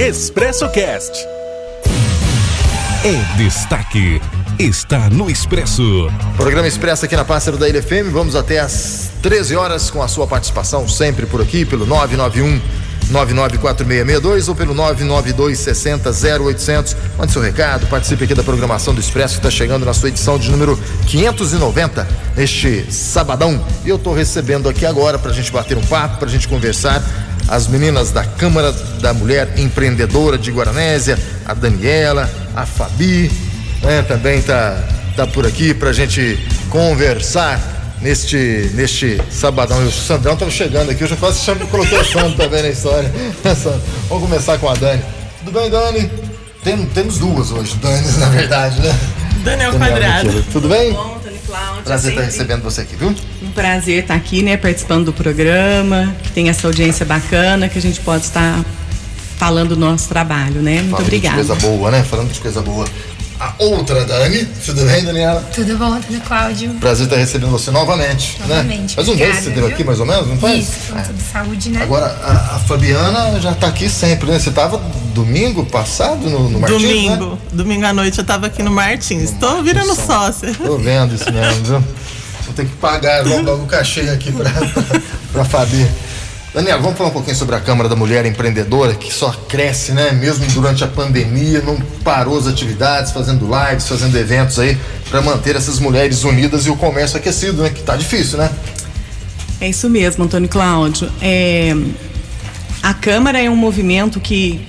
Expresso Cast. É destaque. Está no Expresso. Programa Expresso aqui na Pássaro da Ilha FM. Vamos até às 13 horas com a sua participação sempre por aqui pelo 991 994662 ou pelo 992 60 0800. Mande seu recado, participe aqui da programação do Expresso que está chegando na sua edição de número 590 neste sabadão. E eu estou recebendo aqui agora para a gente bater um papo, para a gente conversar as meninas da Câmara da Mulher Empreendedora de Guaranésia, a Daniela, a Fabi, né, também tá, tá por aqui para a gente conversar neste, neste sabadão. E o Sandrão estava chegando aqui, eu já quase chamo, coloquei o Sandro também na história. Vamos começar com a Dani. Tudo bem, Dani? Tem, temos duas hoje, Dani, na verdade, né? Daniel Quadrado. Tudo bem? Bom, Cláudia. Prazer estar sempre recebendo você aqui, viu? Um prazer estar aqui, né, participando do programa, que tem essa audiência bacana, que a gente pode estar falando do nosso trabalho, né? Muito Falando obrigada. De coisa boa, né? Falando de coisa boa. A outra Dani, tudo bem, Daniela? Tudo bom, Antônio Cláudio? Prazer estar recebendo você novamente. Né? Novamente, Faz um mês que você esteve aqui, mais ou menos, não faz? Isso, falando sobre saúde, né? Agora, a, a Fabiana já está aqui sempre, né? Você estava domingo passado no, no Martins, Domingo, né? domingo à noite eu tava aqui no Martins. Tô virando São- sócia. Tô vendo isso mesmo, viu? Vou ter que pagar logo, logo o cachê aqui pra, pra, pra Fabi. Daniela, vamos falar um pouquinho sobre a Câmara da Mulher Empreendedora, que só cresce, né? Mesmo durante a pandemia, não parou as atividades, fazendo lives, fazendo eventos aí, para manter essas mulheres unidas e o comércio aquecido, né? Que tá difícil, né? É isso mesmo, Antônio Cláudio. É, a Câmara é um movimento que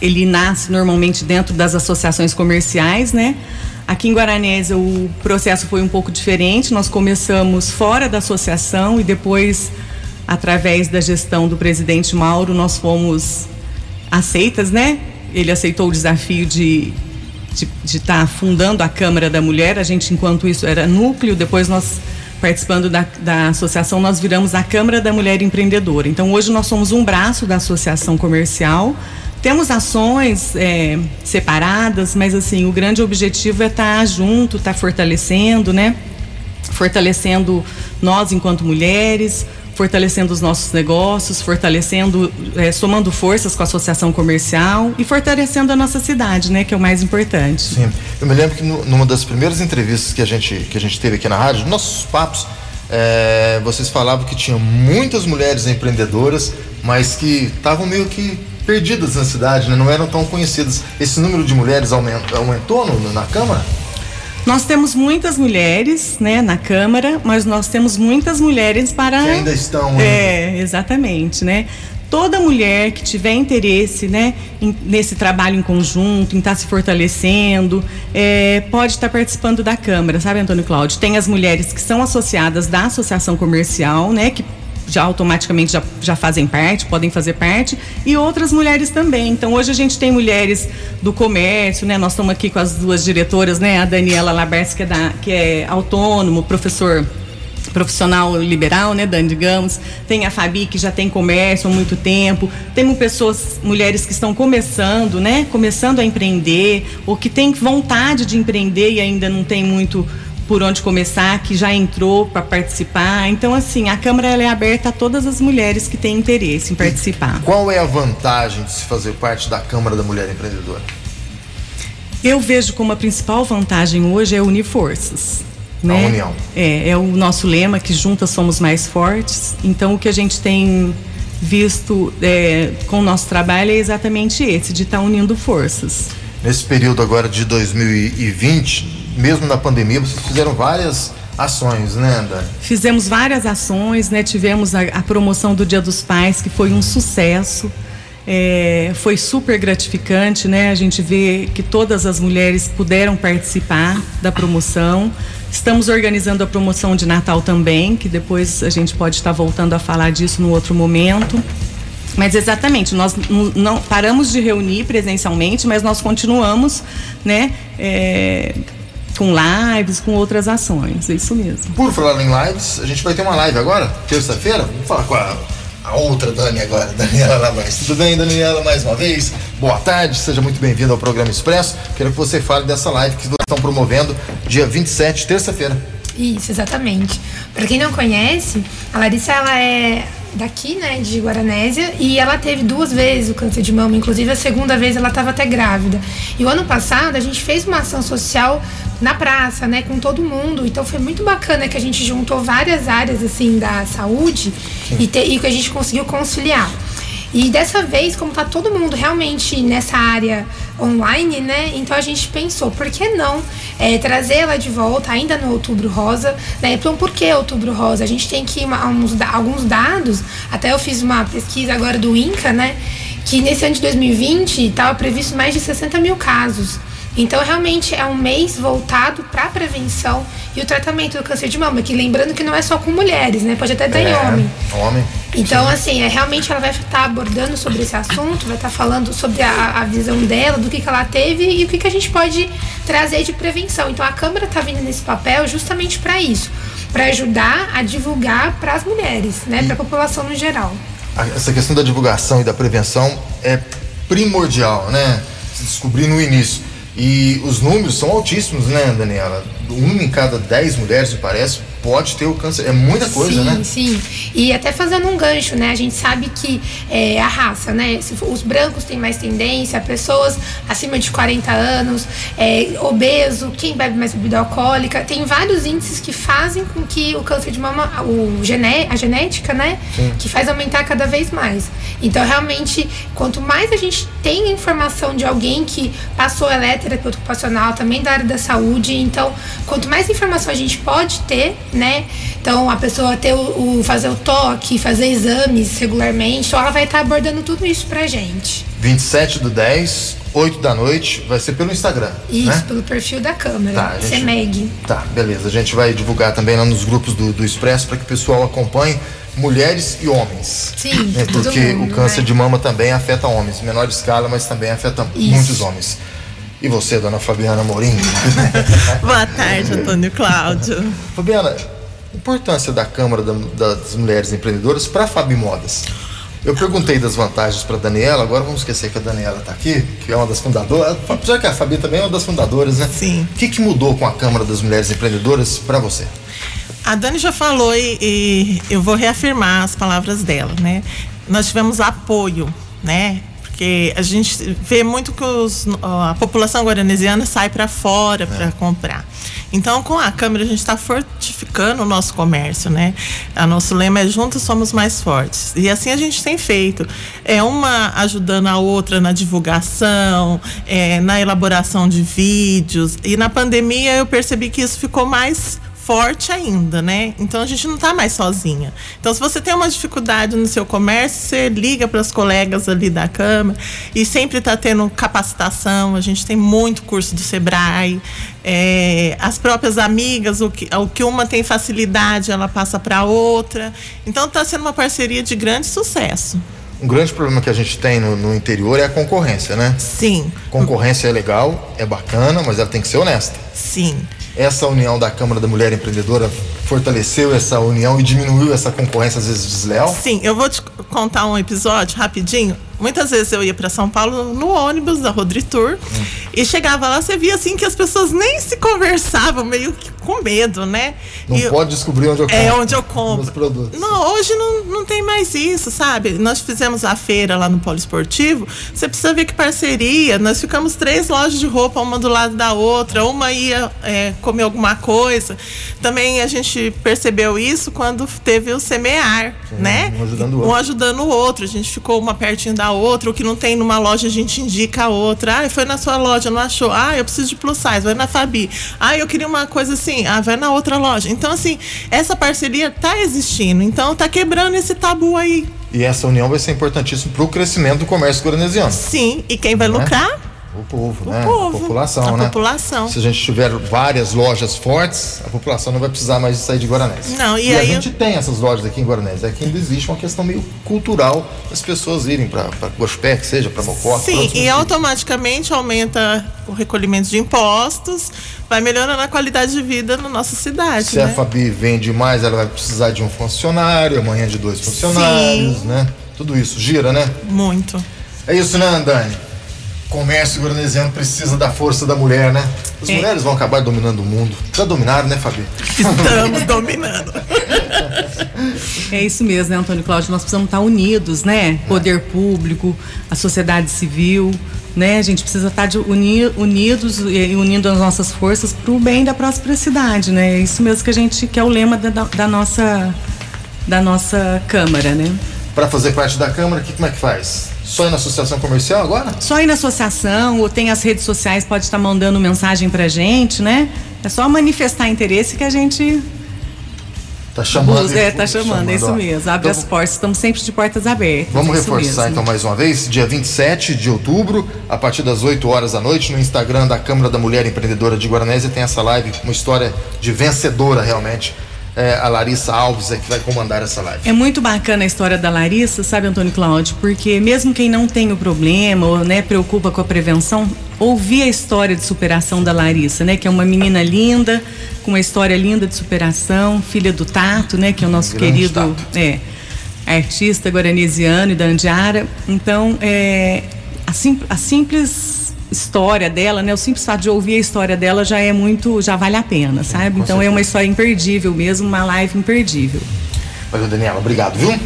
ele nasce normalmente dentro das associações comerciais, né? Aqui em Guaranésia o processo foi um pouco diferente. Nós começamos fora da associação e depois, através da gestão do presidente Mauro, nós fomos aceitas, né? Ele aceitou o desafio de de estar fundando a Câmara da Mulher. A gente, enquanto isso, era núcleo. Depois nós, participando da, da associação, nós viramos a Câmara da Mulher Empreendedora. Então, hoje nós somos um braço da associação comercial. Temos ações é, separadas, mas assim, o grande objetivo é estar junto, estar fortalecendo, né? Fortalecendo nós enquanto mulheres, fortalecendo os nossos negócios, fortalecendo, é, somando forças com a associação comercial e fortalecendo a nossa cidade, né? Que é o mais importante. Sim. Eu me lembro que no- numa das primeiras entrevistas que a gente, que a gente teve aqui na rádio, nossos papos, é, vocês falavam que tinham muitas mulheres empreendedoras, mas que estavam meio que perdidas na cidade, né? não eram tão conhecidas. Esse número de mulheres aumentou, aumentou no- na Câmara? Nós temos muitas mulheres, né, na Câmara, mas nós temos muitas mulheres para Que ainda estão, né? É, exatamente, né? Toda mulher que tiver interesse, né, em- nesse trabalho em conjunto, em estar se fortalecendo, é, pode estar participando da Câmara, sabe, Antônio Cláudio? Tem as mulheres que são associadas da Associação Comercial, né, que já automaticamente já, já fazem parte, podem fazer parte, e outras mulheres também. Então hoje a gente tem mulheres do comércio, né? Nós estamos aqui com as duas diretoras, né? A Daniela Labers, que é, da, que é autônomo, professor profissional liberal, né, Dani, digamos. Tem a Fabi, que já tem comércio há muito tempo. Temos pessoas, mulheres que estão começando, né, começando a empreender, ou que têm vontade de empreender e ainda não tem muito por onde começar, que já entrou para participar. Então, assim, a Câmara é aberta a todas as mulheres que têm interesse em participar. Qual é a vantagem de se fazer parte da Câmara da Mulher Empreendedora? Eu vejo como a principal vantagem hoje é unir forças. Né? A união. É, é o nosso lema que juntas somos mais fortes. Então o que a gente tem visto é, com o nosso trabalho é exatamente esse, de estar unindo forças. Nesse período agora de 2020, mesmo na pandemia, vocês fizeram várias ações, né, Dani? Fizemos várias ações, né? Tivemos a, a promoção do Dia dos Pais, que foi um sucesso. É, foi super gratificante, né? A gente vê que todas as mulheres puderam participar da promoção. Estamos organizando a promoção de Natal também, que depois a gente pode estar voltando a falar disso no outro momento. Mas exatamente, nós não paramos de reunir presencialmente, mas nós continuamos, né? é, com lives, com outras ações, é isso mesmo. Por falar em lives, a gente vai ter uma live agora, terça-feira. Vamos falar com a, a outra Dani agora, Daniela Lavaz. Tudo bem, Daniela, mais uma vez? Boa tarde, seja muito bem-vindo ao programa Expresso. Quero que você fale dessa live que vocês estão promovendo dia 27, terça-feira. Isso, exatamente. Para quem não conhece, a Larissa ela é daqui, né, de Guaranésia, e ela teve duas vezes o câncer de mama, inclusive a segunda vez ela estava até grávida. E o ano passado a gente fez uma ação social na praça, né, com todo mundo. Então foi muito bacana que a gente juntou várias áreas assim da saúde e, te, e que a gente conseguiu conciliar. E dessa vez, como tá todo mundo realmente nessa área online, né? Então a gente pensou, por que não é, trazer ela de volta ainda no Outubro Rosa, né? Então por que Outubro Rosa? A gente tem que uma, uns, alguns dados, até eu fiz uma pesquisa agora do INCA, né? Que nesse ano de 2020 estava previsto mais de 60 mil casos. Então, realmente é um mês voltado para a prevenção e o tratamento do câncer de mama, que lembrando que não é só com mulheres, né? Pode até ter é, homem. Homem. Então, Sim. assim, é, realmente ela vai estar abordando sobre esse assunto, vai estar falando sobre a, a visão dela, do que, que ela teve e o que, que a gente pode trazer de prevenção. Então, a Câmara está vindo nesse papel justamente para isso, para ajudar a divulgar para as mulheres, né? Para a população no geral. Essa questão da divulgação e da prevenção é primordial, né? Se descobrir no início. E os números são altíssimos, né, Daniela? Uma em cada dez mulheres, me parece, pode ter o câncer. É muita coisa, sim, né? Sim, E até fazendo um gancho, né? A gente sabe que é, a raça, né? Os brancos têm mais tendência, pessoas acima de 40 anos, é, obeso, quem bebe mais bebida alcoólica. Tem vários índices que fazem com que o câncer de mama, o gené, a genética, né? Sim. Que faz aumentar cada vez mais. Então, realmente, quanto mais a gente tem informação de alguém que passou eletroterapeuta ocupacional, também da área da saúde, então, quanto mais informação a gente pode ter, né? Então a pessoa ter o, o fazer o toque, fazer exames regularmente, então ela vai estar tá abordando tudo isso pra gente. 27 do 10, 8 da noite, vai ser pelo Instagram. Isso, né? pelo perfil da câmera. Tá, gente, CEMEG. Tá, beleza. A gente vai divulgar também lá nos grupos do, do Expresso para que o pessoal acompanhe mulheres e homens. Sim, né? Porque mundo, o câncer né? de mama também afeta homens, menor escala, mas também afeta Isso. muitos homens. E você, dona Fabiana Morim? Boa tarde, Antônio Cláudio. Fabiana, importância da Câmara das Mulheres Empreendedoras para a Fabi Modas. Eu perguntei das vantagens para Daniela, agora vamos esquecer que a Daniela está aqui, que é uma das fundadoras. Já que a Fabi também é uma das fundadoras, né? Sim. O que, que mudou com a Câmara das Mulheres Empreendedoras para você? A Dani já falou e, e eu vou reafirmar as palavras dela, né? Nós tivemos apoio, né? Porque a gente vê muito que os, a população guaranesiana sai para fora é. para comprar. Então, com a Câmara, a gente está fortificando o nosso comércio, né? O nosso lema é Juntos Somos Mais Fortes. E assim a gente tem feito. É uma ajudando a outra na divulgação, é, na elaboração de vídeos. E na pandemia eu percebi que isso ficou mais forte ainda, né? Então a gente não está mais sozinha. Então, se você tem uma dificuldade no seu comércio, você liga para os colegas ali da Câmara e sempre está tendo capacitação. A gente tem muito curso do Sebrae. É, as próprias amigas, o que, o que uma tem facilidade, ela passa para outra. Então, está sendo uma parceria de grande sucesso. Um grande problema que a gente tem no, no, interior é a concorrência, né? Sim. Concorrência é legal, é bacana, mas ela tem que ser honesta. Sim essa união da Câmara da Mulher Empreendedora fortaleceu essa união e diminuiu essa concorrência às vezes desleal? Sim, eu vou te contar um episódio rapidinho. Muitas vezes eu ia para São Paulo no ônibus da Rodritur hum. e chegava lá, você via assim que as pessoas nem se conversavam, meio que com medo, né? Não pode descobrir onde eu compro. É onde eu compro. Os produtos. Não, hoje não, não tem mais isso, sabe? Nós fizemos a feira lá no Polo Esportivo. Você precisa ver que parceria. Nós ficamos três lojas de roupa, uma do lado da outra. Uma ia é, comer alguma coisa. Também a gente percebeu isso quando teve o semear, Sim, né? Um ajudando o outro. Um ajudando o outro. A gente ficou uma pertinho da outra. O que não tem numa loja, a gente indica a outra. Ah, foi na sua loja, não achou? Ah, eu preciso de plus size, vai na Fabi. Ah, eu queria uma coisa assim, ah, vai na outra loja. Então, assim, essa parceria tá existindo. Então, tá quebrando esse tabu aí. E essa união vai ser importantíssima para o crescimento do comércio guaranesiano. Sim, e quem vai né? lucrar? O povo, o né? Povo, a população, a né? população. Se a gente tiver várias lojas fortes, a população não vai precisar mais de sair de Guaranés. Não, e, e aí a gente eu... tem essas lojas aqui em Guaranés. É que ainda existe uma questão meio cultural das pessoas irem para Gospé, que seja para Mocó. Sim, e automaticamente aumenta o recolhimento de impostos, vai melhorando a qualidade de vida na nossa cidade. Se né? a Fabi vende mais, ela vai precisar de um funcionário, amanhã de dois funcionários, Sim. né? Tudo isso gira, né? Muito. É isso, né, Andani? Comércio guaranesiano precisa da força da mulher, né? As é. mulheres vão acabar dominando o mundo. Já dominaram, né, Fabi? Estamos dominando. É isso mesmo, né, Antônio Cláudio? Nós precisamos estar unidos, né? Poder público, a sociedade civil, né? A gente precisa estar de uni, unidos e unindo as nossas forças para o bem da próxima cidade, né? É isso mesmo que a gente que é o lema da, da nossa da nossa câmara, né? Para fazer parte da câmara, que, como é que faz? Só ir na associação comercial agora? Só ir na associação ou tem as redes sociais, pode estar mandando mensagem pra gente, né? É só manifestar interesse que a gente Tá chamando. é, tá chamando, chamando, é isso mesmo. Abre então, as portas, estamos sempre de portas abertas. Vamos é reforçar então mais uma vez, dia 27 de outubro, a partir das 8 horas da noite, no Instagram da Câmara da Mulher Empreendedora de Guaranésia, tem essa live, uma história de vencedora realmente é, a Larissa Alves é que vai comandar essa live. É muito bacana a história da Larissa, sabe, Antônio Cláudio? Porque mesmo quem não tem o problema ou né, preocupa com a prevenção, ouvir a história de superação da Larissa, né? Que é uma menina linda, com uma história linda de superação, filha do Tato, né? Que é o nosso querido tato. é, artista guaranesiano e da Andiara. Então, é, a, sim, a simples história dela, né? O simples fato de ouvir a história dela já é muito, já vale a pena, sabe? então é uma história imperdível mesmo, uma live imperdível. Valeu, Daniela, obrigado, viu?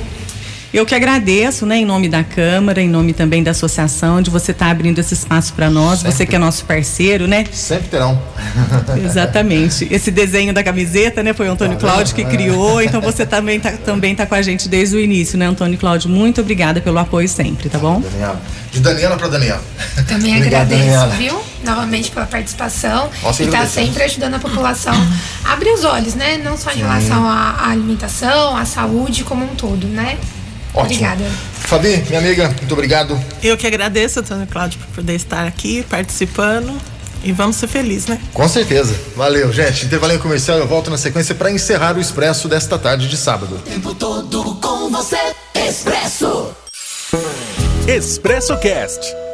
Eu que agradeço, né, em nome da Câmara, em nome também da associação, de você estar tá abrindo esse espaço para nós. Sempre. Você que é nosso parceiro, né? Sempre terão. Exatamente. Esse desenho da camiseta, né, foi o Antônio tá Cláudio que criou, então você também tá, também tá com a gente desde o início, né, Antônio Cláudio? Muito obrigada pelo apoio sempre, tá bom? Daniela. De Daniela para Daniela. Também Obrigado, agradeço, Daniela. viu? Novamente pela participação Nossa, e tá sempre ajudando a população a abrir os olhos, né? Não só em relação à alimentação, à saúde como um todo, né? Ótimo. Obrigada. Fabi, minha amiga, muito obrigado. Eu que agradeço, Antônio Cláudio, por poder estar aqui participando. E vamos ser felizes, né? Com certeza. Valeu, gente. Intervalinho comercial, eu volto na sequência para encerrar o Expresso desta tarde de sábado. O tempo todo com você, Expresso. Expresso Cast